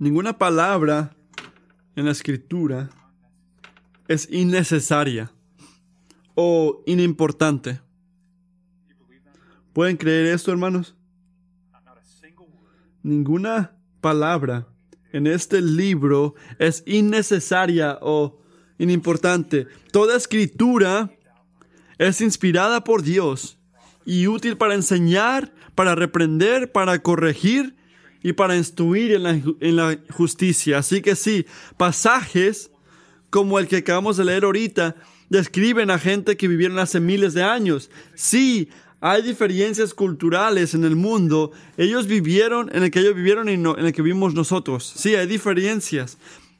Ninguna palabra en la escritura es innecesaria o inimportante. ¿Pueden creer esto, hermanos? Ninguna palabra en este libro es innecesaria o inimportante. Toda escritura es inspirada por Dios y útil para enseñar, para reprender, para corregir y para instruir en la, en la, justicia. Así que sí, pasajes como el que acabamos de leer ahorita describen a gente que vivieron hace miles de años. Sí, hay diferencias culturales en el mundo. Ellos vivieron en el que ellos vivieron y no, en el que vivimos nosotros. Sí, hay diferencias.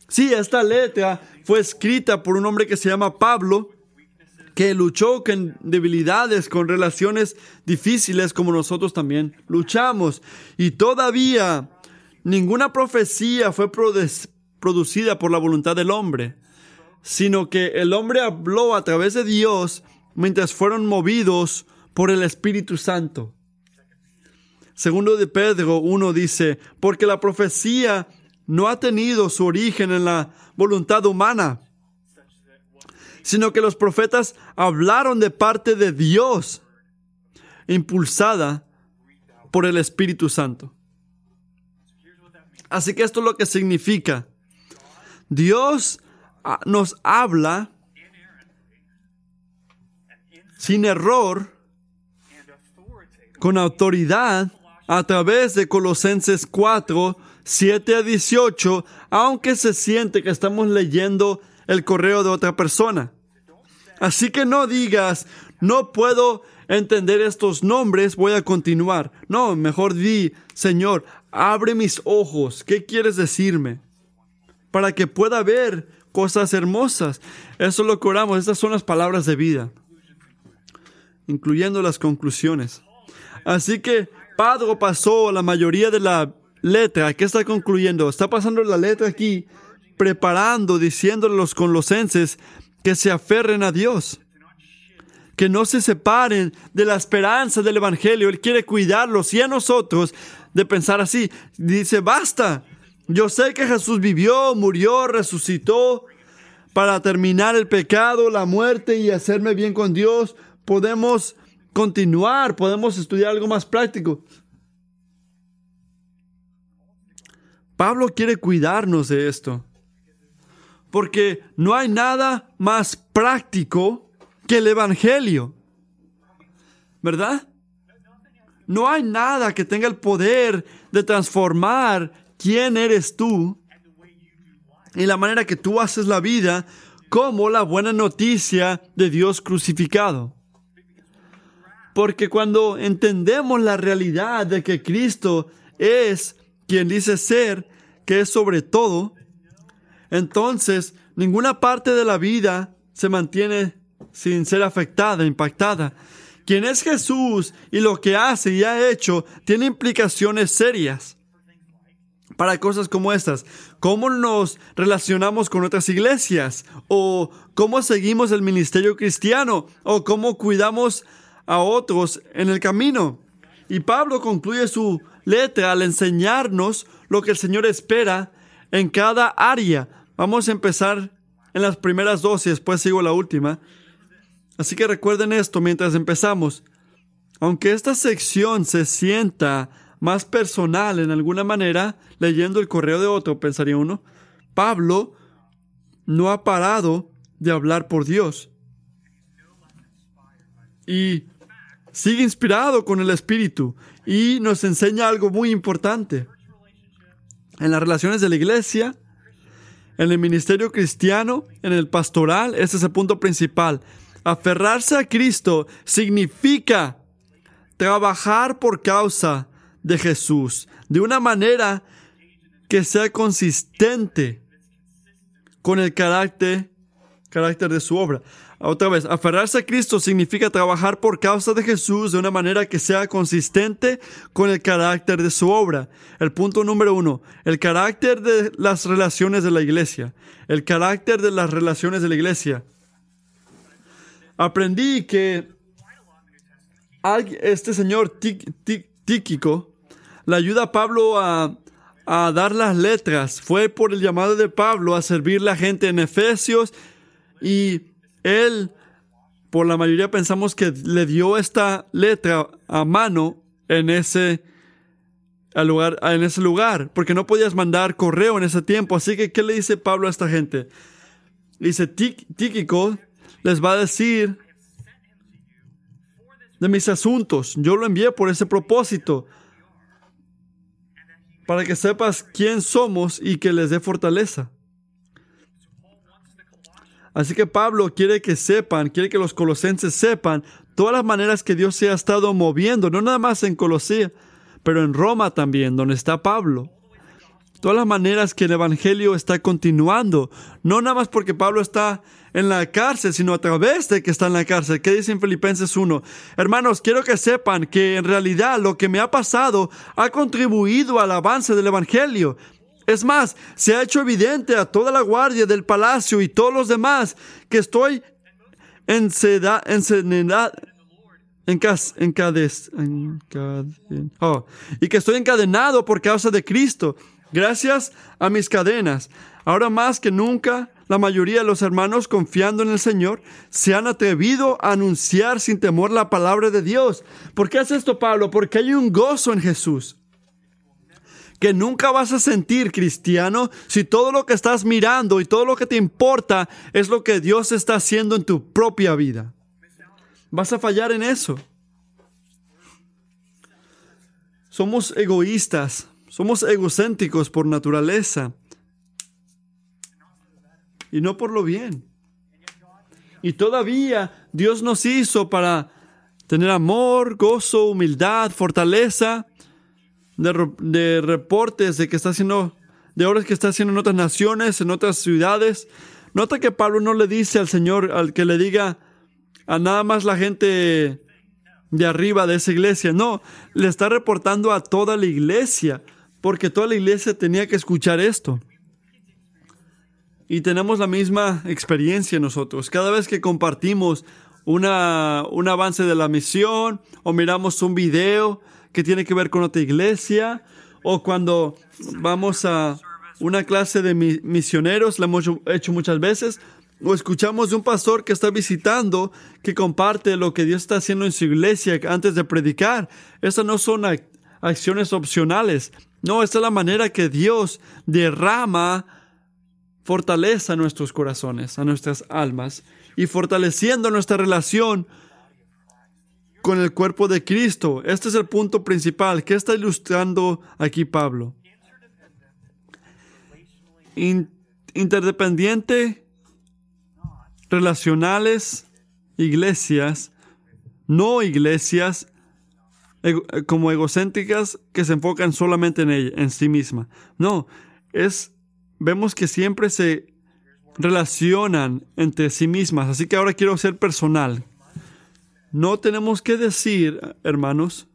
Sí, esta letra fue escrita por un hombre que se llama Pablo, que luchó con debilidades, con relaciones difíciles como nosotros también luchamos. Y todavía ninguna profecía fue producida por la voluntad del hombre, sino que el hombre habló a través de Dios mientras fueron movidos por el Espíritu Santo. Segundo de Pedro 1 dice, porque la profecía no ha tenido su origen en la voluntad humana, sino que los profetas hablaron de parte de Dios, impulsada por el Espíritu Santo. Así que esto es lo que significa. Dios ah, nos habla sin error con autoridad a través de Colosenses 4, 7 a 18, aunque se siente que estamos leyendo el correo de otra persona. Así que no digas, no puedo entender estos nombres, voy a continuar. No, mejor di, Señor, abre mis ojos, ¿qué quieres decirme? Para que pueda ver cosas hermosas. Eso lo que oramos, estas son las palabras de vida, incluyendo las conclusiones. Así que Padre pasó la mayoría de la letra. ¿Qué está concluyendo? Está pasando la letra aquí, preparando, diciéndole a los colosenses que se aferren a Dios. Que no se separen de la esperanza del Evangelio. Él quiere cuidarlos y a nosotros de pensar así. Dice, basta. Yo sé que Jesús vivió, murió, resucitó para terminar el pecado, la muerte y hacerme bien con Dios. Podemos continuar, podemos estudiar algo más práctico. Pablo quiere cuidarnos de esto, porque no hay nada más práctico que el Evangelio, ¿verdad? No hay nada que tenga el poder de transformar quién eres tú y la manera que tú haces la vida como la buena noticia de Dios crucificado. Porque cuando entendemos la realidad de que Cristo es quien dice ser, que es sobre todo, entonces ninguna parte de la vida se mantiene sin ser afectada, impactada. Quien es Jesús y lo que hace y ha hecho tiene implicaciones serias para cosas como estas. ¿Cómo nos relacionamos con otras iglesias? ¿O cómo seguimos el ministerio cristiano? ¿O cómo cuidamos a otros en el camino. Y Pablo concluye su letra al enseñarnos lo que el Señor espera en cada área. Vamos a empezar en las primeras dos y después sigo la última. Así que recuerden esto mientras empezamos. Aunque esta sección se sienta más personal en alguna manera, leyendo el correo de otro, pensaría uno, Pablo no ha parado de hablar por Dios. Y sigue inspirado con el Espíritu y nos enseña algo muy importante. En las relaciones de la iglesia, en el ministerio cristiano, en el pastoral, ese es el punto principal. Aferrarse a Cristo significa trabajar por causa de Jesús de una manera que sea consistente con el carácter, carácter de su obra. Otra vez, aferrarse a Cristo significa trabajar por causa de Jesús de una manera que sea consistente con el carácter de su obra. El punto número uno, el carácter de las relaciones de la iglesia. El carácter de las relaciones de la iglesia. Aprendí que este señor Tíquico le ayuda a Pablo a, a dar las letras, fue por el llamado de Pablo a servir la gente en Efesios y él, por la mayoría pensamos que le dio esta letra a mano en ese lugar, en ese lugar, porque no podías mandar correo en ese tiempo. Así que, ¿qué le dice Pablo a esta gente? Dice, Tíquico les va a decir de mis asuntos. Yo lo envié por ese propósito, para que sepas quién somos y que les dé fortaleza. Así que Pablo quiere que sepan, quiere que los colosenses sepan todas las maneras que Dios se ha estado moviendo, no nada más en Colosía, pero en Roma también, donde está Pablo. Todas las maneras que el Evangelio está continuando, no nada más porque Pablo está en la cárcel, sino a través de que está en la cárcel. ¿Qué dice en Filipenses 1? Hermanos, quiero que sepan que en realidad lo que me ha pasado ha contribuido al avance del Evangelio. Es más, se ha hecho evidente a toda la guardia del palacio y todos los demás que estoy y que estoy encadenado por causa de Cristo, gracias a mis cadenas. Ahora más que nunca, la mayoría de los hermanos, confiando en el Señor, se han atrevido a anunciar sin temor la palabra de Dios. ¿Por qué hace esto, Pablo? Porque hay un gozo en Jesús que nunca vas a sentir, cristiano, si todo lo que estás mirando y todo lo que te importa es lo que Dios está haciendo en tu propia vida. Vas a fallar en eso. Somos egoístas, somos egocéntricos por naturaleza y no por lo bien. Y todavía Dios nos hizo para tener amor, gozo, humildad, fortaleza, de, reportes de que está haciendo, de obras que está haciendo en otras naciones, en otras ciudades. Nota que Pablo no le dice al Señor, al que le diga a nada más la gente de arriba de esa iglesia. No, le está reportando a toda la iglesia, porque toda la iglesia tenía que escuchar esto. Y tenemos la misma experiencia nosotros. Cada vez que compartimos una, un avance de la misión o miramos un video, que tiene que ver con otra iglesia, o cuando vamos a una clase de misioneros, la hemos hecho muchas veces, o escuchamos de un pastor que está visitando, que comparte lo que Dios está haciendo en su iglesia antes de predicar. Esas no son acciones opcionales. No, esta es la manera que Dios derrama fortaleza a nuestros corazones, a nuestras almas, y fortaleciendo nuestra relación con el cuerpo de Cristo. Este es el punto principal. ¿Qué está ilustrando aquí Pablo? interdependiente, relacionales, iglesias, no iglesias como egocéntricas que se enfocan solamente en ella, en sí misma. No, es vemos que siempre se relacionan entre sí mismas. Así que ahora quiero ser personal. No tenemos que decir, hermanos,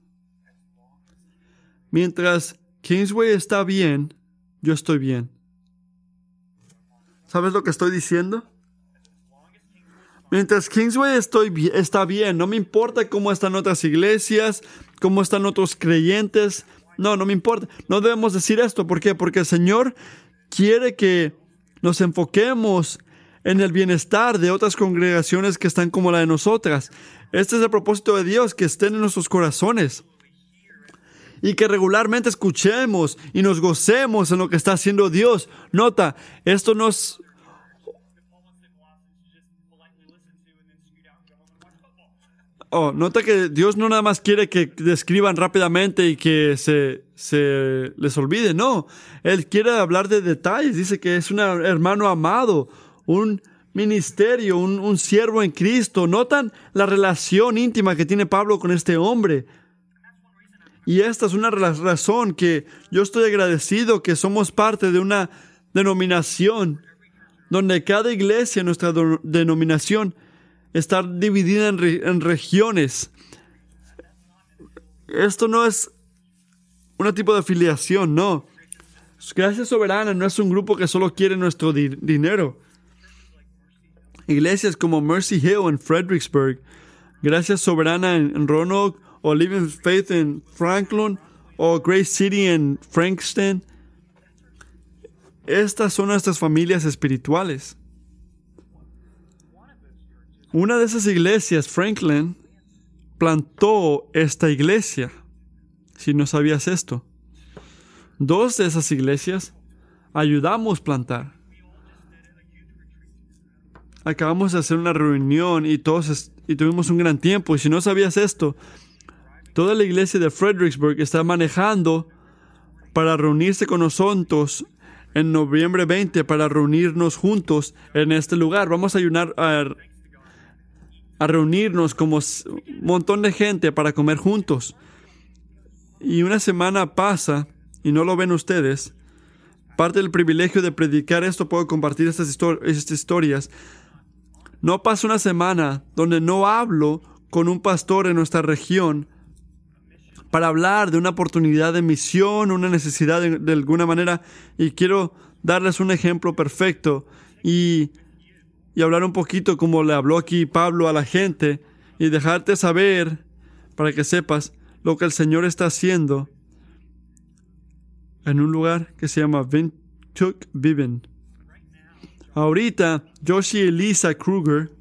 mientras Kingsway está bien, yo estoy bien. ¿Sabes lo que estoy diciendo? Mientras Kingsway estoy, está bien, no me importa cómo están otras iglesias, cómo están otros creyentes. No, no me importa. No debemos decir esto. ¿Por qué? Porque el Señor quiere que nos enfoquemos en el bienestar de otras congregaciones que están como la de nosotras. Este es el propósito de Dios, que estén en nuestros corazones. Y que regularmente escuchemos y nos gocemos en lo que está haciendo Dios. Nota, esto no es... Oh, nota que Dios no nada más quiere que describan rápidamente y que se, se les olvide, no. Él quiere hablar de detalles. Dice que es un hermano amado, un ministerio, un, siervo en Cristo. Notan la relación íntima que tiene Pablo con este hombre. Y esta es una razón que yo estoy agradecido que somos parte de una denominación donde cada iglesia, nuestra denominación, está dividida en, en, regiones. Esto no es un tipo de afiliación, no. Gracia Soberana no es un grupo que solo quiere nuestro dinero. Iglesias como Mercy Hill en Fredericksburg, Gracias Soberana en, Roanoke, o Living Faith en Franklin, o Grace City en Frankston, estas son nuestras familias espirituales. Una de esas iglesias, Franklin, plantó esta iglesia, si no sabías esto. Dos de esas iglesias ayudamos a plantar. Acabamos de hacer una reunión y todos y tuvimos un gran tiempo. Y si no sabías esto, toda la iglesia de Fredericksburg está manejando para reunirse con nosotros en noviembre 20 para reunirnos juntos en este lugar. Vamos a ayunar a, reunirnos como un montón de gente para comer juntos. Y una semana pasa y no lo ven ustedes. Parte del privilegio de predicar esto, puedo compartir estas historias. No pasa una semana donde no hablo con un pastor en nuestra región para hablar de una oportunidad de misión, una necesidad de, alguna manera. Y quiero darles un ejemplo perfecto y, y hablar un poquito como le habló aquí Pablo a la gente y dejarte saber, para que sepas, lo que el Señor está haciendo en un lugar que se llama Vintuk Viven. Ahorita, Joshi y Lisa Kruger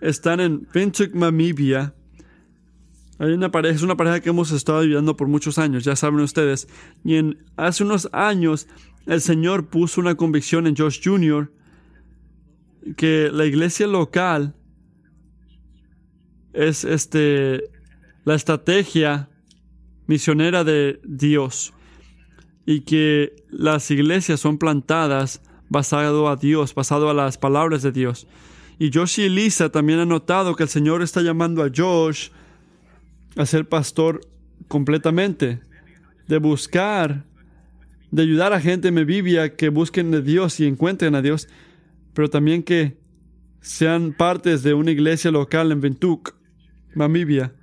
están en Vintuk, Namibia. Hay una pareja, es una pareja que hemos estado viviendo por muchos años, ya saben ustedes. Y en, hace unos años el Señor puso una convicción en Josh Jr. que la iglesia local es este la estrategia misionera de Dios y que las iglesias son plantadas basado a Dios, basado a las palabras de Dios. Y Josh y Lisa también han notado que el Señor está llamando a Josh a ser pastor completamente, de buscar, de ayudar a gente en Mebibia que busquen a Dios y encuentren a Dios, pero también que sean partes de una iglesia local en Ventuk, Namibia.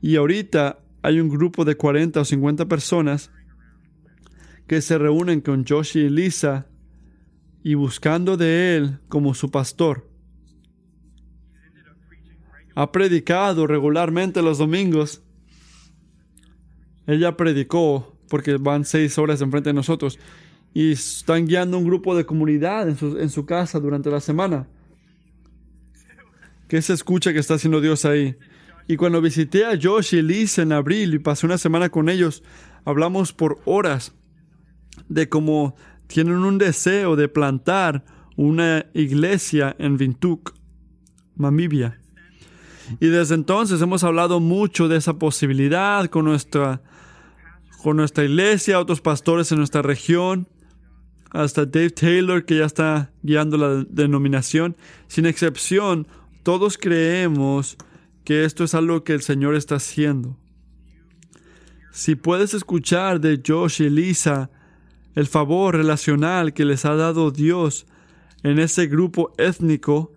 Y ahorita hay un grupo de 40 o 50 personas que se reúnen con Joshi y Lisa y buscando de él como su pastor. Ha predicado regularmente los domingos. Ella predicó porque van seis horas enfrente de nosotros y están guiando un grupo de comunidad en su, en su casa durante la semana. ¿Qué se escucha que está haciendo Dios ahí? Y cuando visité a Josh y Liz en abril y pasé una semana con ellos, hablamos por horas de cómo tienen un deseo de plantar una iglesia en Vintuk, Namibia. Y desde entonces hemos hablado mucho de esa posibilidad con nuestra, con nuestra iglesia, otros pastores en nuestra región, hasta Dave Taylor que ya está guiando la denominación. Sin excepción, todos creemos que esto es algo que el Señor está haciendo. Si puedes escuchar de Josh y Lisa el favor relacional que les ha dado Dios en ese grupo étnico,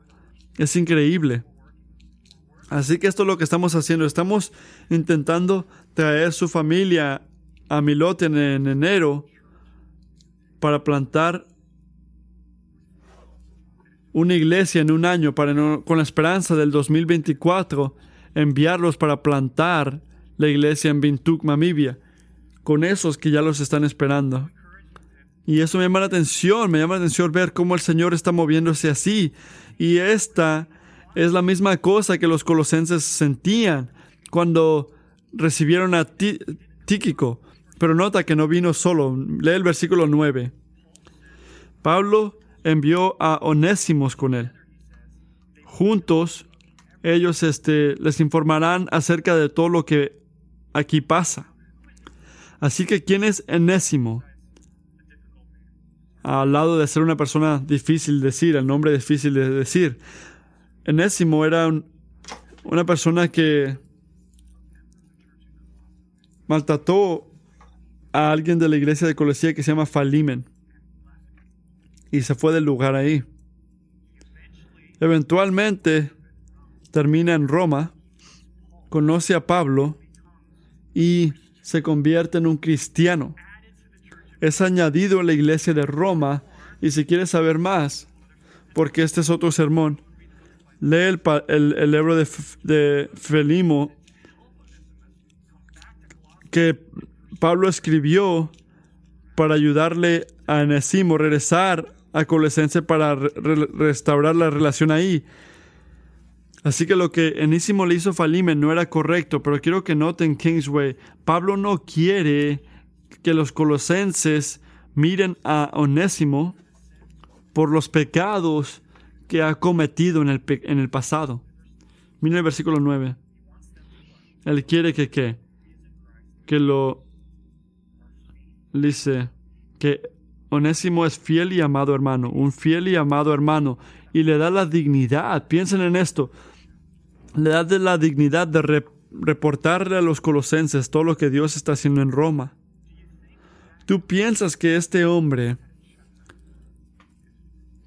es increíble. Así que esto es lo que estamos haciendo. Estamos intentando traer su familia a Milote en, enero para plantar una iglesia en un año para con la esperanza del 2024 enviarlos para plantar la iglesia en Bintuk, Namibia, con esos que ya los están esperando. Y eso me llama la atención, me llama la atención ver cómo el Señor está moviéndose así. Y esta es la misma cosa que los colosenses sentían cuando recibieron a Tíquico. Pero nota que no vino solo. Lee el versículo 9. Pablo envió a Onésimos con él. Juntos ellos este, les informarán acerca de todo lo que aquí pasa. Así que, ¿quién es Enésimo? Al lado de ser una persona difícil de decir, el nombre difícil de decir. Enésimo era una persona que maltrató a alguien de la iglesia de Colosía que se llama Falimen y se fue del lugar ahí. Eventualmente termina en Roma, conoce a Pablo y se convierte en un cristiano. Es añadido a la iglesia de Roma y si quieres saber más, porque este es otro sermón, lee el, el, libro de, de Felimo que Pablo escribió para ayudarle a Enesimo regresar a Colosense para restaurar la relación ahí. Así que lo que Enésimo le hizo a Falimen no era correcto, pero quiero que noten, Kingsway, Pablo no quiere que los colosenses miren a Onésimo por los pecados que ha cometido en el, en el pasado. Miren el versículo 9. Él quiere que, que, que lo dice que Onésimo es fiel y amado hermano, un fiel y amado hermano, y le da la dignidad, piensen en esto, le da la dignidad de reportarle a los colosenses todo lo que Dios está haciendo en Roma. Tú piensas que este hombre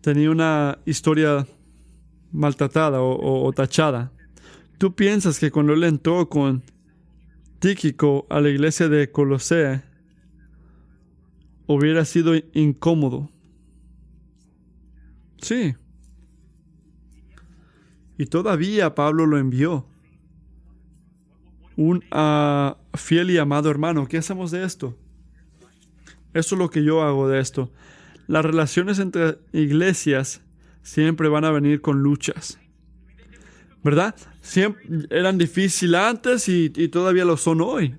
tenía una historia maltratada o, tachada. Tú piensas que cuando él entró con Tíquico a la iglesia de Colosea, hubiera sido incómodo. Sí. Y todavía Pablo lo envió. Un ah, fiel y amado hermano, ¿qué hacemos de esto? Eso es lo que yo hago de esto. Las relaciones entre iglesias siempre van a venir con luchas. ¿Verdad? Siempre eran difíciles antes y, todavía lo son hoy.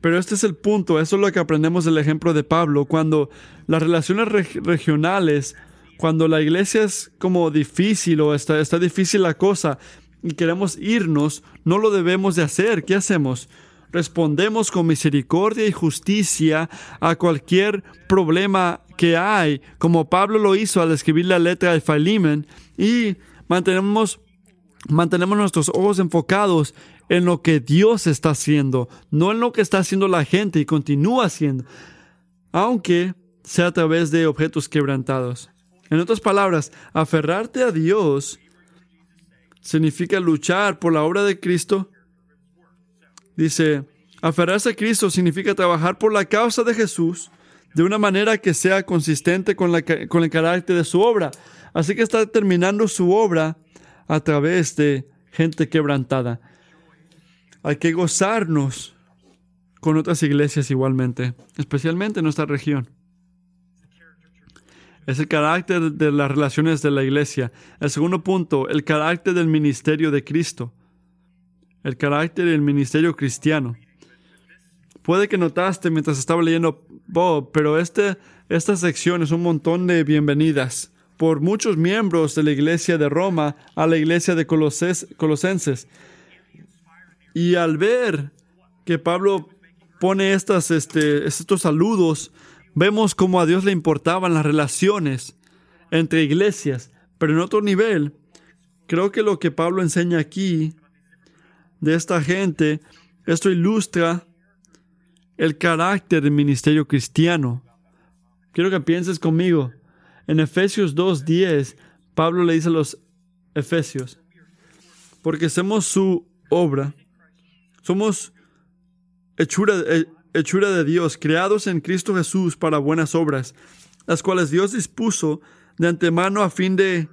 Pero este es el punto, eso es lo que aprendemos del ejemplo de Pablo, cuando las relaciones regionales, cuando la iglesia es como difícil o está, está difícil la cosa y queremos irnos, no lo debemos de hacer. ¿Qué hacemos? Respondemos con misericordia y justicia a cualquier problema que hay, como Pablo lo hizo al escribir la letra de Philemon, y mantenemos, mantenemos nuestros ojos enfocados en lo que Dios está haciendo, no en lo que está haciendo la gente y continúa haciendo, aunque sea a través de objetos quebrantados. En otras palabras, aferrarte a Dios significa luchar por la obra de Cristo. Dice, aferrarse a Cristo significa trabajar por la causa de Jesús de una manera que sea consistente con, la, el carácter de su obra. Así que está terminando su obra a través de gente quebrantada. Hay que gozarnos con otras iglesias igualmente, especialmente en nuestra región. Es el carácter de las relaciones de la iglesia. El segundo punto, el carácter del ministerio de Cristo. El carácter del ministerio cristiano. Puede que notaste mientras estaba leyendo pero este, esta sección es un montón de bienvenidas por muchos miembros de la iglesia de Roma a la iglesia de Colosenses. Y al ver que Pablo pone estas, este, estos saludos, vemos cómo a Dios le importaban las relaciones entre iglesias. Pero en otro nivel, creo que lo que Pablo enseña aquí de esta gente, esto ilustra el carácter del ministerio cristiano. Quiero que pienses conmigo. En Efesios 2.10, Pablo le dice a los Efesios, porque somos su obra, somos hechura, eh, hechura de Dios, creados en Cristo Jesús para buenas obras, las cuales Dios dispuso de antemano a fin de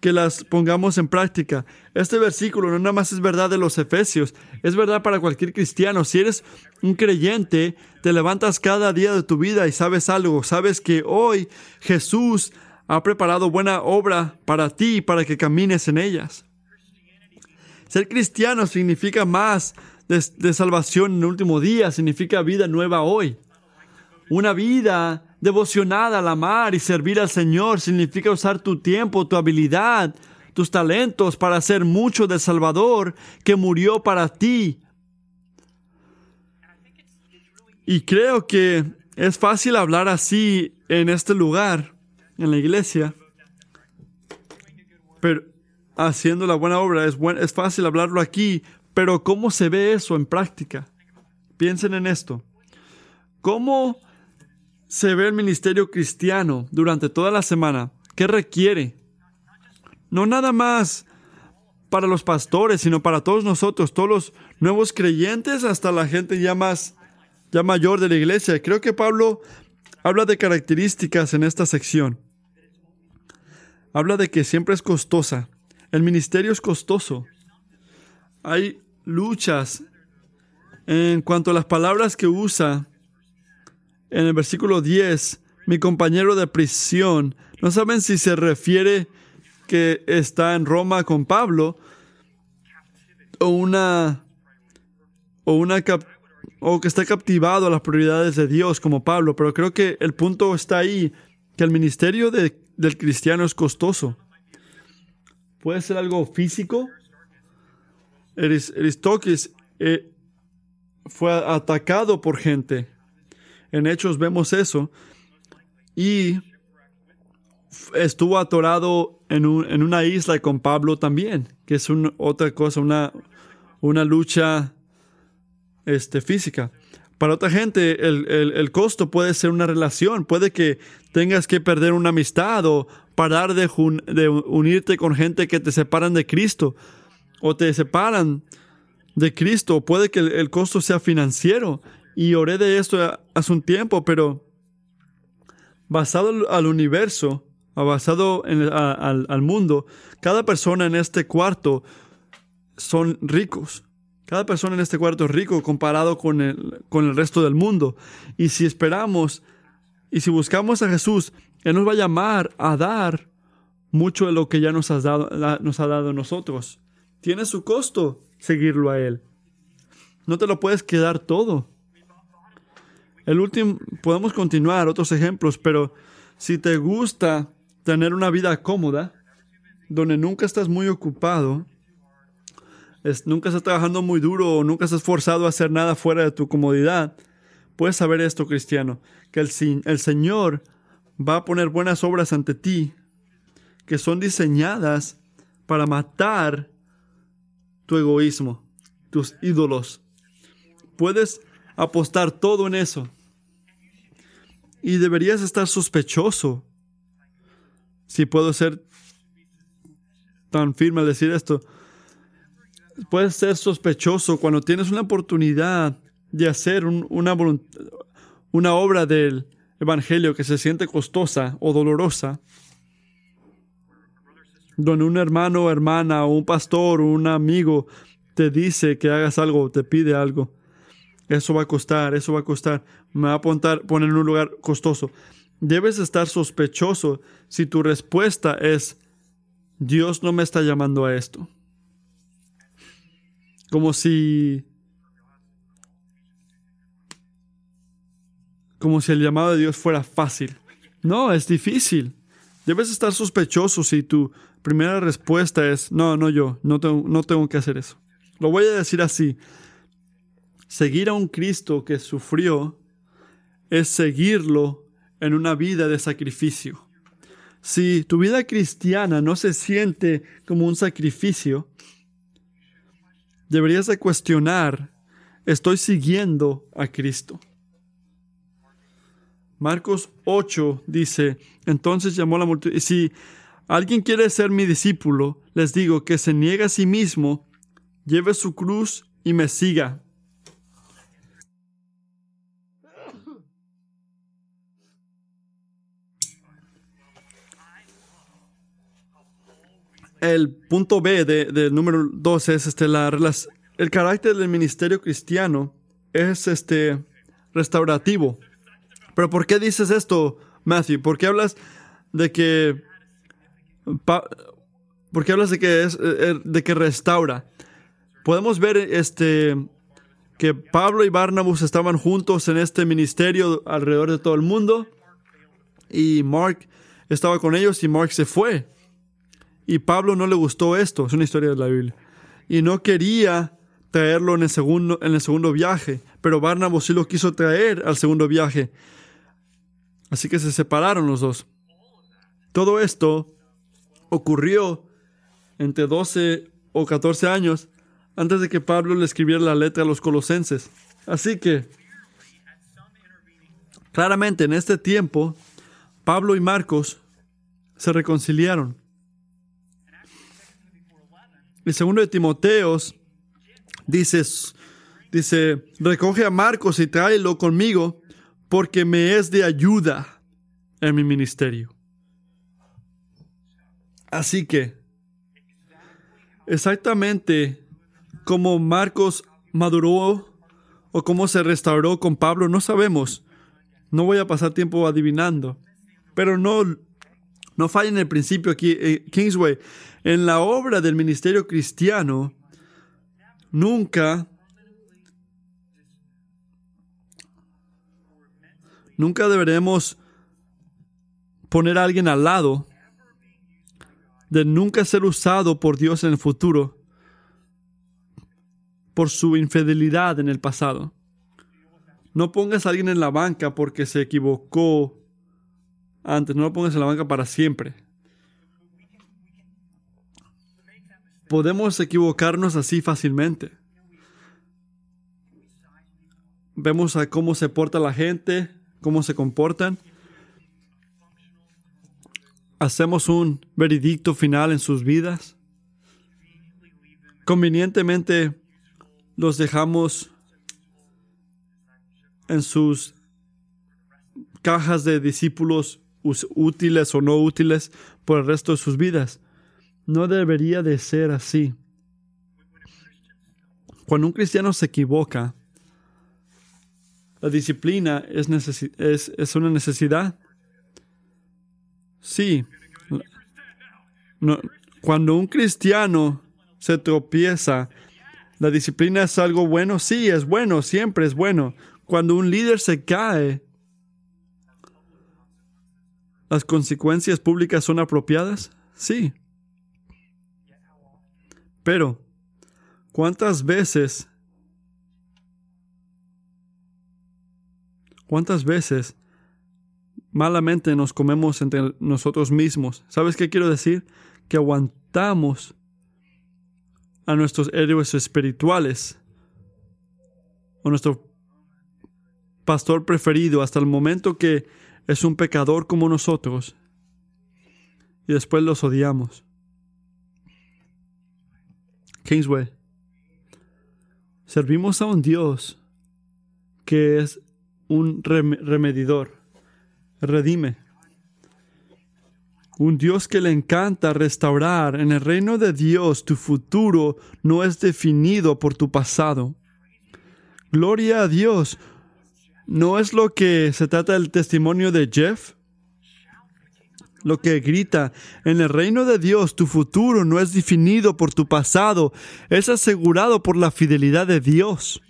que las pongamos en práctica. Este versículo no nada más es verdad de los efesios, es verdad para cualquier cristiano. Si eres un creyente, te levantas cada día de tu vida y sabes algo, sabes que hoy Jesús ha preparado buena obra para ti para que camines en ellas. Ser cristiano significa más de, salvación en el último día, significa vida nueva hoy. Una vida devocionada al amar y servir al Señor significa usar tu tiempo, tu habilidad, tus talentos para hacer mucho del Salvador que murió para ti. Y creo que es fácil hablar así en este lugar, en la iglesia, pero haciendo la buena obra es, es fácil hablarlo aquí, pero ¿cómo se ve eso en práctica? Piensen en esto. ¿Cómo se ve el ministerio cristiano durante toda la semana? ¿Qué requiere? No nada más para los pastores, sino para todos nosotros, todos los nuevos creyentes, hasta la gente ya más, ya mayor de la iglesia. Creo que Pablo habla de características en esta sección. Habla de que siempre es costosa. El ministerio es costoso. Hay luchas en cuanto a las palabras que usa en el versículo 10, mi compañero de prisión, no saben si se refiere que está en Roma con Pablo o una o una o que está captivado a las prioridades de Dios como Pablo, pero creo que el punto está ahí que el ministerio del cristiano es costoso. Puede ser algo físico. Aristóteles eh, fue atacado por gente. En Hechos vemos eso. Y estuvo atorado en, una isla con Pablo también, que es otra cosa, una, una lucha este, física. Para otra gente, el, costo puede ser una relación, puede que tengas que perder una amistad o parar de, de unirte con gente que te separan de Cristo o te separan de Cristo. Puede que el, costo sea financiero. Y oré de esto hace un tiempo, pero basado al universo, basado en al, mundo, cada persona en este cuarto son ricos. Cada persona en este cuarto es rico comparado con el, con el resto del mundo. Y si esperamos y si buscamos a Jesús, Él nos va a llamar a dar mucho de lo que ya nos, has dado, nos ha dado nosotros. Tiene su costo seguirlo a Él. No te lo puedes quedar todo. El último, podemos continuar otros ejemplos, pero si te gusta tener una vida cómoda, donde nunca estás muy ocupado, nunca estás trabajando muy duro o nunca estás forzado a hacer nada fuera de tu comodidad, puedes saber esto, cristiano, que el, el Señor va a poner buenas obras ante ti, que son diseñadas para matar tu egoísmo, tus ídolos. Puedes apostar todo en eso. Y deberías estar sospechoso. Si puedo ser tan firme al decir esto. Puedes ser sospechoso cuando tienes una oportunidad de hacer una, una obra del Evangelio que se siente costosa o dolorosa, donde un hermano o hermana o un pastor o un amigo te dice que hagas algo, te pide algo. Eso va a costar, eso va a costar. Me va a poner, poner en un lugar costoso. Debes estar sospechoso si tu respuesta es, Dios no me está llamando a esto. Como si... Como si el llamado de Dios fuera fácil. No, es difícil. Debes estar sospechoso si tu primera respuesta es, no, no yo, no tengo, no tengo que hacer eso. Lo voy a decir así. Seguir a un Cristo que sufrió es seguirlo en una vida de sacrificio. Si tu vida cristiana no se siente como un sacrificio, deberías de cuestionar, ¿estoy siguiendo a Cristo? Marcos 8 dice, entonces llamó la multitud, si alguien quiere ser mi discípulo, les digo que se niegue a sí mismo, lleve su cruz y me siga. El punto B del de número 2 es este, la, el carácter del ministerio cristiano es este, restaurativo. Pero ¿por qué dices esto, Matthew? ¿Por qué hablas de que... ¿Por qué hablas de que, es, eh, eh, de que restaura? Podemos ver este, que Pablo y Barnabas estaban juntos en este ministerio alrededor de todo el mundo y Mark estaba con ellos y Mark se fue. Y Pablo no le gustó esto, es una historia de la Biblia. Y no quería traerlo en el segundo, en el segundo viaje, pero Barnabas sí lo quiso traer al segundo viaje. Así que se separaron los dos. Todo esto ocurrió entre 12 o 14 años antes de que Pablo le escribiera la letra a los colosenses. Así que, claramente en este tiempo, Pablo y Marcos se reconciliaron. El segundo de Timoteos dice, dice, recoge a Marcos y tráelo conmigo porque me es de ayuda en mi ministerio. Así que, exactamente como Marcos maduró o cómo se restauró con Pablo, no sabemos. No voy a pasar tiempo adivinando. Pero no, no fallen el principio aquí, eh, Kingsway. En la obra del ministerio cristiano, nunca, nunca deberemos poner a alguien al lado de nunca ser usado por Dios en el futuro por su infidelidad en el pasado. No pongas a alguien en la banca porque se equivocó antes, no lo pongas en la banca para siempre. Podemos equivocarnos así fácilmente. Vemos a cómo se porta la gente, cómo se comportan. Hacemos un veredicto final en sus vidas. Convenientemente los dejamos en sus cajas de discípulos útiles o no útiles por el resto de sus vidas. No debería de ser así. Cuando un cristiano se equivoca, la disciplina es, una necesidad. Sí. cuando un cristiano se tropieza, ¿la disciplina es algo bueno? Sí, es bueno, siempre es bueno. Cuando un líder se cae, ¿las consecuencias públicas son apropiadas? Sí. Pero, ¿cuántas veces, cuántas veces malamente nos comemos entre nosotros mismos? ¿Sabes qué quiero decir? Que aguantamos a nuestros héroes espirituales o nuestro pastor preferido hasta el momento que es un pecador como nosotros y después los odiamos. Kingsway, servimos a un Dios que es un remedidor, redime. Un Dios que le encanta restaurar. En el reino de Dios tu futuro no es definido por tu pasado. Gloria a Dios, ¿No es lo que se trata del testimonio de Jeff? Lo que grita, en el reino de Dios tu futuro no es definido por tu pasado, es asegurado por la fidelidad de Dios.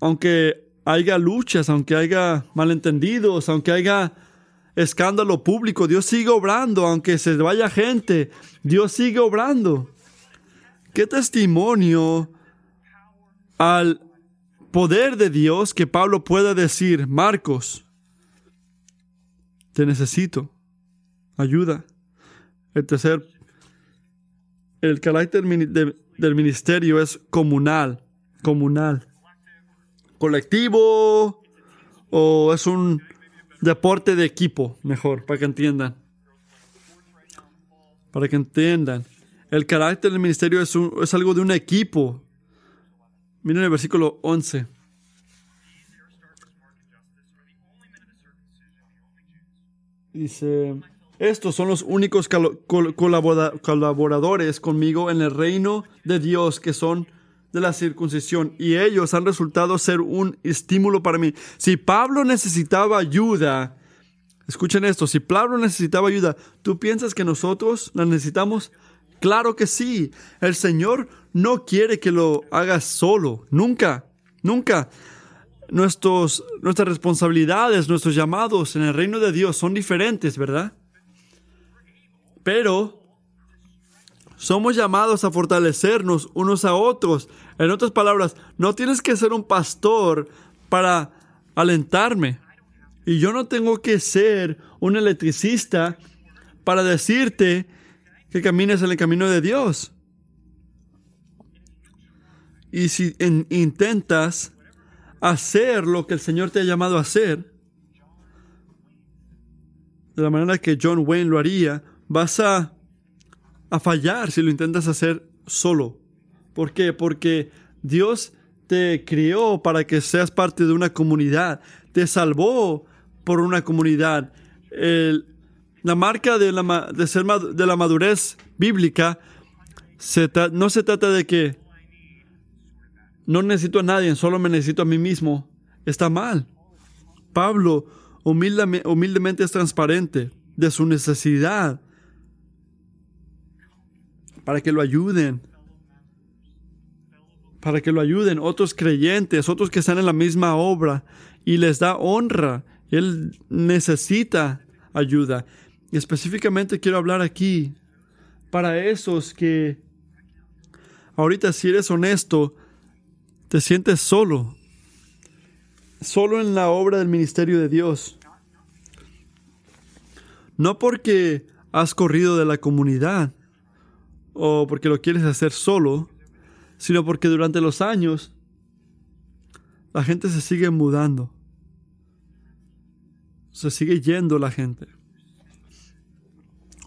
Aunque haya luchas, aunque haya malentendidos, aunque haya escándalo público, Dios sigue obrando, aunque se vaya gente, Dios sigue obrando. ¿Qué testimonio al poder de Dios que Pablo pueda decir, Marcos, te necesito, ayuda. El tercer, el carácter del ministerio es comunal, comunal. Colectivo o es un deporte de equipo, mejor, para que entiendan. Para que entiendan. El carácter del ministerio es, es algo de un equipo, Miren el versículo 11. Dice, estos son los únicos colaboradores conmigo en el reino de Dios que son de la circuncisión y ellos han resultado ser un estímulo para mí. Si Pablo necesitaba ayuda, escuchen esto, si Pablo necesitaba ayuda, ¿tú piensas que nosotros la necesitamos? Claro que sí. El Señor no quiere que lo hagas solo. Nunca, nunca. Nuestros, nuestras responsabilidades, nuestros llamados en el reino de Dios son diferentes, ¿verdad? Pero somos llamados a fortalecernos unos a otros. En otras palabras, no tienes que ser un pastor para alentarme. Y yo no tengo que ser un electricista para decirte que camines en el camino de Dios. Y si intentas hacer lo que el Señor te ha llamado a hacer, de la manera que John Wayne lo haría, vas a, a fallar si lo intentas hacer solo. ¿Por qué? Porque Dios te crió para que seas parte de una comunidad, te salvó por una comunidad. El, la marca de la, de ser, de la madurez bíblica no se trata de que no necesito a nadie, solo me necesito a mí mismo. Está mal. Pablo humildemente es transparente de su necesidad para que lo ayuden, para que lo ayuden otros creyentes, otros que están en la misma obra y les da honra. Él necesita ayuda. Y específicamente quiero hablar aquí para esos que ahorita si eres honesto, te sientes solo, solo en la obra del ministerio de Dios. No porque has corrido de la comunidad o porque lo quieres hacer solo, sino porque durante los años la gente se sigue mudando. Se sigue yendo la gente.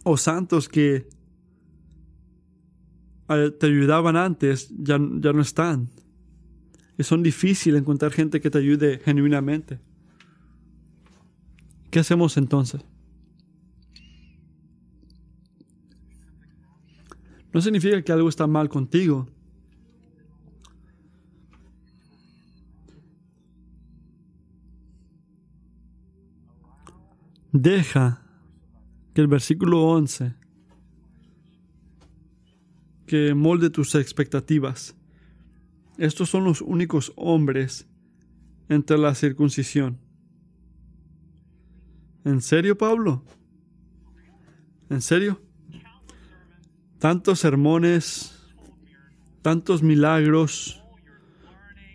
O santos que eh, te ayudaban antes ya, ya no están. Son difíciles encontrar gente que te ayude genuinamente. ¿Qué hacemos entonces? No significa que algo está mal contigo. Deja que el versículo 11 que molde tus expectativas. Estos son los únicos hombres entre la circuncisión. ¿En serio, Pablo? ¿En serio? Tantos sermones, tantos milagros,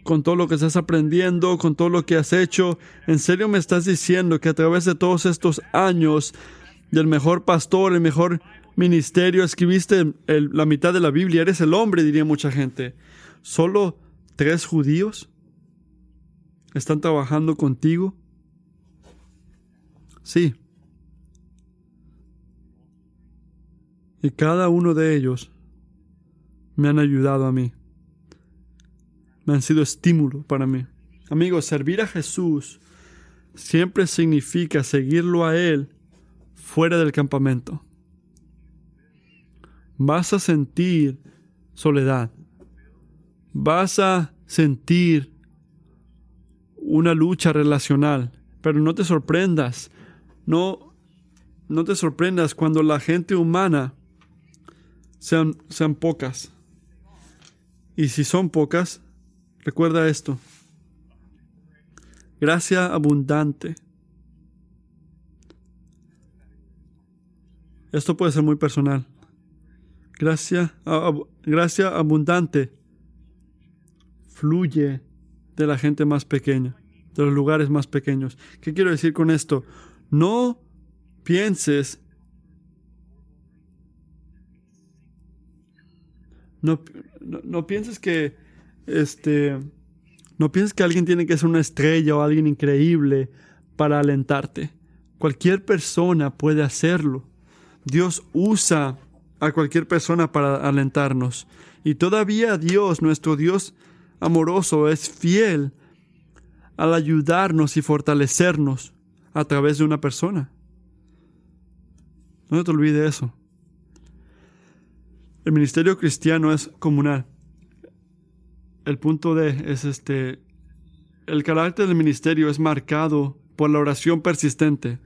con todo lo que estás aprendiendo, con todo lo que has hecho. ¿En serio me estás diciendo que a través de todos estos años del mejor pastor, el mejor ministerio, escribiste la mitad de la Biblia, eres el hombre, diría mucha gente? ¿Solo tres judíos están trabajando contigo? Sí. Y cada uno de ellos me han ayudado a mí. Me han sido estímulo para mí. Amigos, servir a Jesús siempre significa seguirlo a Él fuera del campamento. Vas a sentir soledad vas a sentir una lucha relacional, pero no te sorprendas, no, no te sorprendas cuando la gente humana sean, sean pocas. Y si son pocas, recuerda esto. Gracia abundante. Esto puede ser muy personal. Gracia, gracia abundante fluye de la gente más pequeña, de los lugares más pequeños. ¿Qué quiero decir con esto? No pienses no, no, pienses que este no pienses que alguien tiene que ser una estrella o alguien increíble para alentarte. Cualquier persona puede hacerlo. Dios usa a cualquier persona para alentarnos. Y todavía Dios, nuestro Dios, amoroso es fiel al ayudarnos y fortalecernos a través de una persona. No te olvides eso. El ministerio cristiano es comunal. El punto D es este. El carácter del ministerio es marcado por la oración persistente.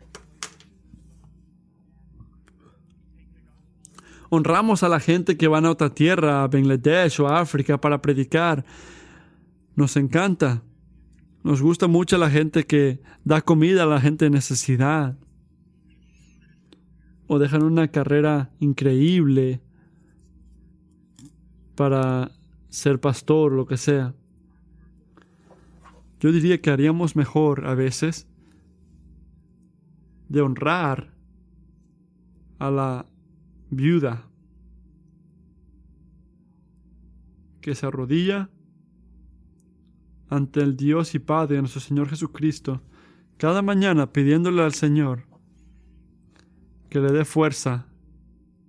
Honramos a la gente que va a otra tierra, a Bangladesh o a África para predicar nos encanta. Nos gusta mucho la gente que da comida a la gente de necesidad. O dejan una carrera increíble para ser pastor, lo que sea. Yo diría que haríamos mejor a veces de honrar a la viuda que se arrodilla ante el Dios y Padre de nuestro Señor Jesucristo, cada mañana pidiéndole al Señor que le dé fuerza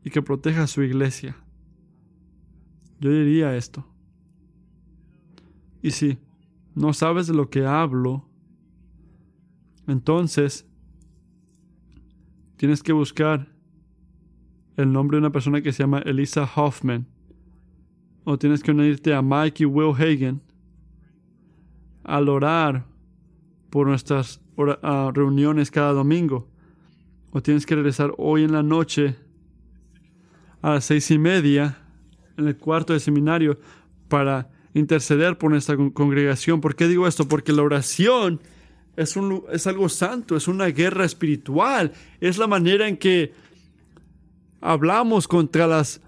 y que proteja a su iglesia. Yo diría esto. Y si no sabes de lo que hablo, entonces tienes que buscar el nombre de una persona que se llama Elisa Hoffman. O tienes que unirte a Mike y Will Hagen al orar por nuestras ah, reuniones cada domingo. O tienes que regresar hoy en la noche a las seis y media en el cuarto de seminario para interceder por nuestra congregación. ¿Por qué digo esto? Porque la oración es, un, es algo santo, es una guerra espiritual, es la manera en que hablamos contra las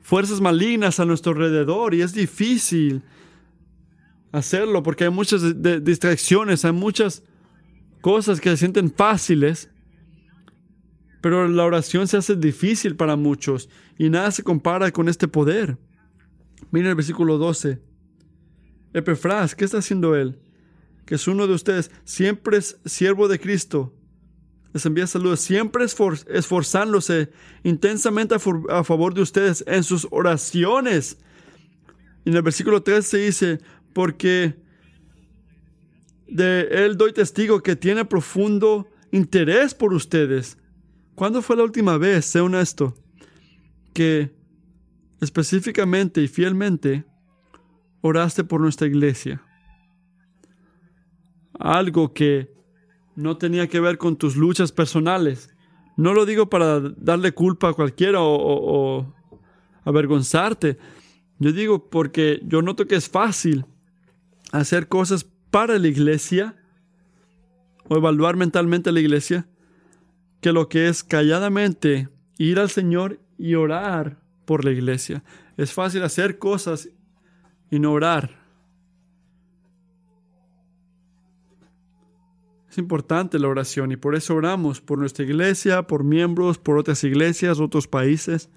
fuerzas malignas a nuestro alrededor y es difícil hacerlo porque hay muchas distracciones, hay muchas cosas que se sienten fáciles, pero la oración se hace difícil para muchos y nada se compara con este poder. Miren el versículo 12. Epefras, ¿qué está haciendo él? Que es uno de ustedes, siempre es siervo de Cristo. Les envía saludos, siempre esforzándose intensamente a, favor de ustedes en sus oraciones. en el versículo 13 dice, porque de él doy testigo que tiene profundo interés por ustedes. ¿Cuándo fue la última vez, sé honesto, que específicamente y fielmente oraste por nuestra iglesia. Algo que no tenía que ver con tus luchas personales. No lo digo para darle culpa a cualquiera o, avergonzarte. Yo digo porque yo noto que es fácil hacer cosas para la iglesia o evaluar mentalmente la iglesia que lo que es calladamente ir al Señor y orar por la iglesia. Es fácil hacer cosas y no orar. Es importante la oración y por eso oramos por nuestra iglesia, por miembros, por otras iglesias, otros países.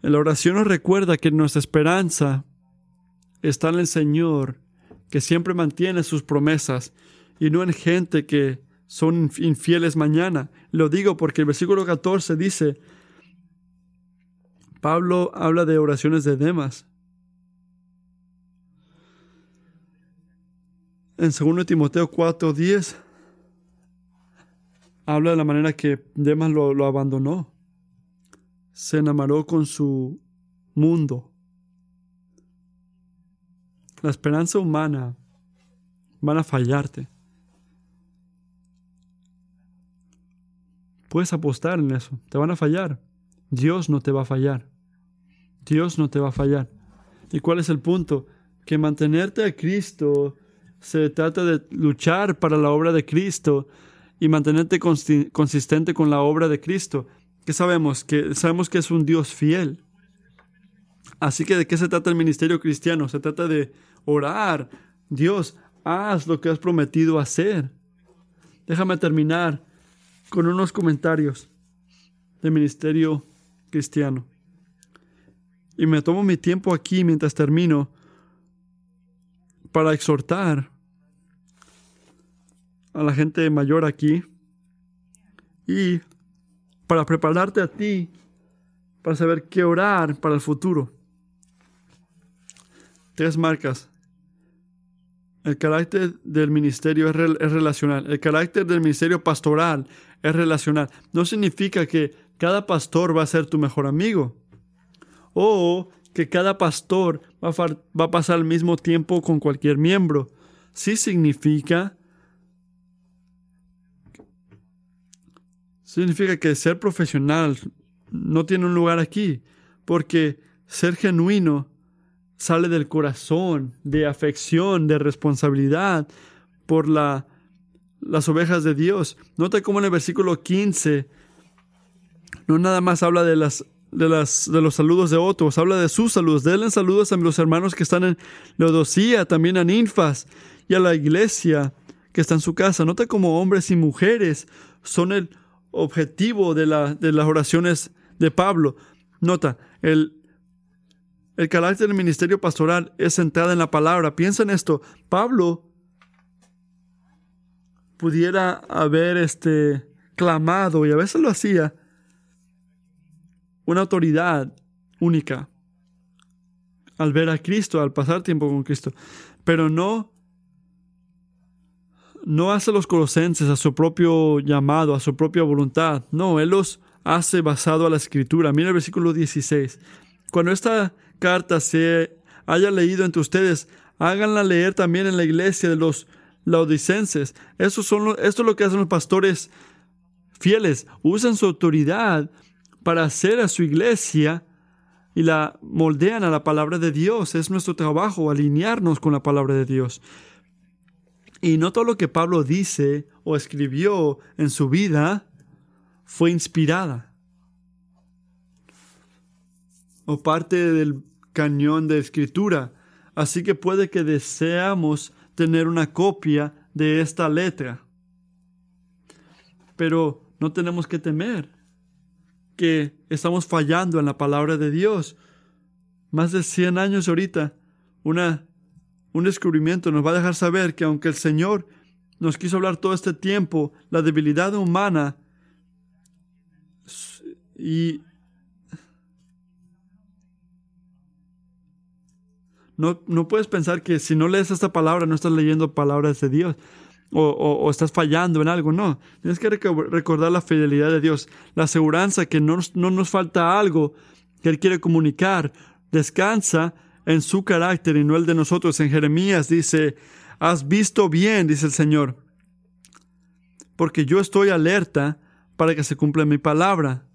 La oración nos recuerda que nuestra esperanza está en el Señor, que siempre mantiene sus promesas y no en gente que son infieles mañana. Lo digo porque el versículo 14 dice, Pablo habla de oraciones de Demas. En 2 Timoteo 4:10 habla de la manera que Demas lo, lo abandonó. Se enamoró con su mundo. La esperanza humana van a fallarte. Puedes apostar en eso. Te van a fallar. Dios no te va a fallar. Dios no te va a fallar. ¿Y cuál es el punto? Que mantenerte a Cristo se trata de luchar para la obra de Cristo y mantenerte consistente con la obra de Cristo. ¿Qué sabemos? Que sabemos que es un Dios fiel. Así que ¿de qué se trata el ministerio cristiano? Se trata de orar. Dios, haz lo que has prometido hacer. Déjame terminar con unos comentarios del ministerio cristiano. Y me tomo mi tiempo aquí mientras termino para exhortar a la gente mayor aquí y para prepararte a ti para saber qué orar para el futuro. Tres marcas. El carácter del ministerio es, relacional. El carácter del ministerio pastoral es relacional. No significa que cada pastor va a ser tu mejor amigo o que cada pastor va a, pasar el mismo tiempo con cualquier miembro. Sí significa significa que ser profesional no tiene un lugar aquí, porque ser genuino sale del corazón, de afección, de responsabilidad por la, las ovejas de Dios. Nota cómo en el versículo 15 no nada más habla de las de, los saludos de otros, habla de sus saludos. Denle saludos a los hermanos que están en Leodocía, también a Ninfas y a la iglesia que está en su casa. Nota como hombres y mujeres son el objetivo de las oraciones de Pablo. Nota, el, el carácter del ministerio pastoral es centrado en la palabra. Piensa en esto. Pablo pudiera haber este, clamado, y a veces lo hacía, una autoridad única al ver a Cristo, al pasar tiempo con Cristo, pero no no hace los colosenses a su propio llamado, a su propia voluntad. No, Él los hace basado a la escritura. Mira el versículo 16. Cuando esta carta se haya leído entre ustedes, háganla leer también en la iglesia de los laodicenses. Son esto es lo que hacen los pastores fieles. Usan su autoridad para hacer a su iglesia y la moldean a la palabra de Dios. Es nuestro trabajo alinearnos con la palabra de Dios. Y no todo lo que Pablo dice o escribió en su vida fue inspirada o parte del cañón de escritura. Así que puede que deseamos tener una copia de esta letra. Pero no tenemos que temer que estamos fallando en la palabra de Dios. Más de 100 años ahorita, una, un descubrimiento nos va a dejar saber que aunque el Señor nos quiso hablar todo este tiempo, la debilidad humana y No, no puedes pensar que si no lees esta palabra no estás leyendo palabras de Dios o, estás fallando en algo. No, tienes que recordar la fidelidad de Dios, la aseguranza que no, no nos falta algo que Él quiere comunicar. Descansa en su carácter y no el de nosotros. En Jeremías dice, has visto bien, dice el Señor, porque yo estoy alerta para que se cumpla mi palabra.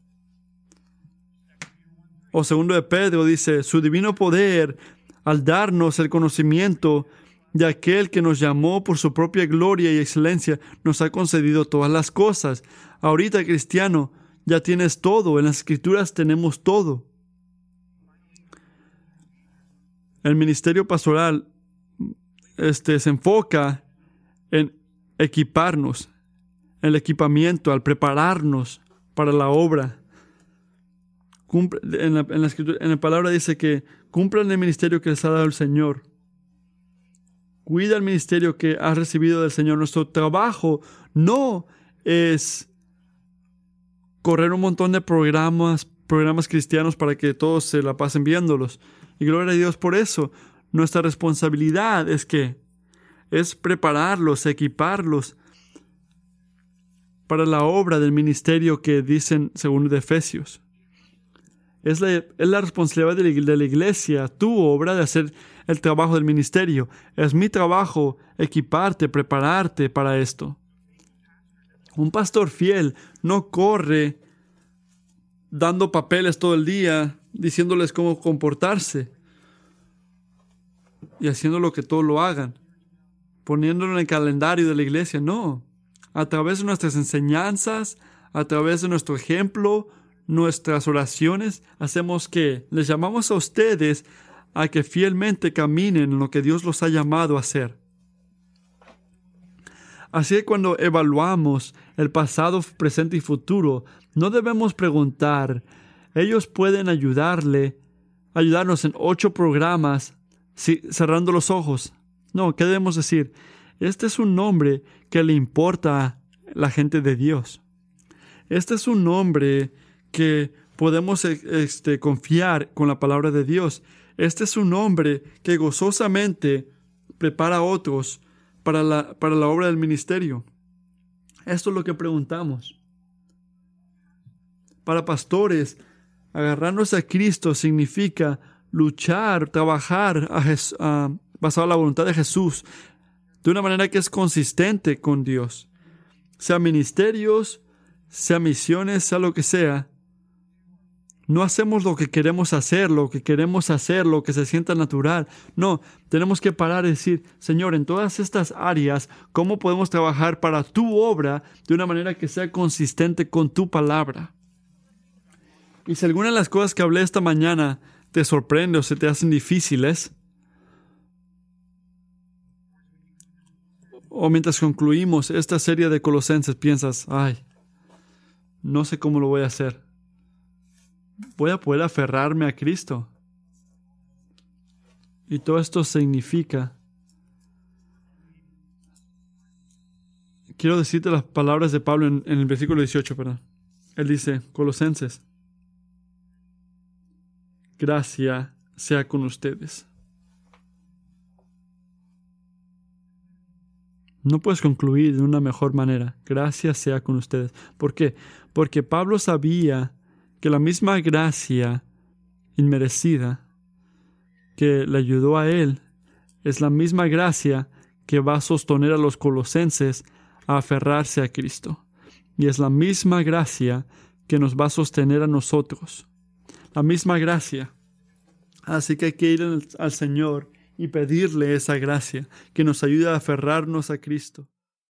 O segundo de Pedro dice, su divino poder al darnos el conocimiento de aquel que nos llamó por su propia gloria y excelencia, nos ha concedido todas las cosas. Ahorita, cristiano, ya tienes todo, en las escrituras tenemos todo. El ministerio pastoral este, se enfoca en equiparnos, el equipamiento, al prepararnos para la obra. En la, palabra dice que Cumplan el ministerio que les ha dado el Señor. Cuida el ministerio que has recibido del Señor. Nuestro trabajo no es correr un montón de programas, programas cristianos para que todos se la pasen viéndolos. Y gloria a Dios por eso. Nuestra responsabilidad es que es prepararlos, equiparlos para la obra del ministerio que dicen según Efesios. Es la, responsabilidad de la, iglesia, tu obra, de hacer el trabajo del ministerio. Es mi trabajo equiparte, prepararte para esto. Un pastor fiel no corre dando papeles todo el día, diciéndoles cómo comportarse y haciendo lo que todos lo hagan, poniéndolo en el calendario de la iglesia. No, a través de nuestras enseñanzas, a través de nuestro ejemplo, nuestras oraciones, hacemos que les llamamos a ustedes a que fielmente caminen en lo que Dios los ha llamado a hacer. Así que cuando evaluamos el pasado, presente y futuro, no debemos preguntar, ellos pueden ayudarle, ayudarnos en ocho programas cerrando los ojos. No, ¿qué debemos decir? Este es un nombre que le importa a la gente de Dios. Este es un nombre que podemos e, este, confiar con la palabra de Dios. Este es un hombre que gozosamente prepara a otros para la, para la obra del ministerio. Esto es lo que preguntamos. Para pastores, agarrarnos a Cristo significa luchar, trabajar a, basado en la voluntad de Jesús de una manera que es consistente con Dios. Sea ministerios, sea misiones, sea lo que sea, no hacemos lo que queremos hacer, lo que queremos hacer, lo que se sienta natural. No, tenemos que parar y decir, Señor, en todas estas áreas, ¿cómo podemos trabajar para tu obra de una manera que sea consistente con tu palabra? Y si alguna de las cosas que hablé esta mañana te sorprende o se te hacen difíciles, o mientras concluimos esta serie de Colosenses piensas, ay, no sé cómo lo voy a hacer voy a poder aferrarme a Cristo. Y todo esto significa, quiero decirte las palabras de Pablo en, el versículo 18, perdón. Él dice, Colosenses, gracia sea con ustedes. No puedes concluir de una mejor manera. Gracia sea con ustedes. ¿Por qué? Porque Pablo sabía que la misma gracia inmerecida que le ayudó a él es la misma gracia que va a sostener a los colosenses a aferrarse a Cristo. Y es la misma gracia que nos va a sostener a nosotros. La misma gracia. Así que hay que ir al Señor y pedirle esa gracia que nos ayude a aferrarnos a Cristo.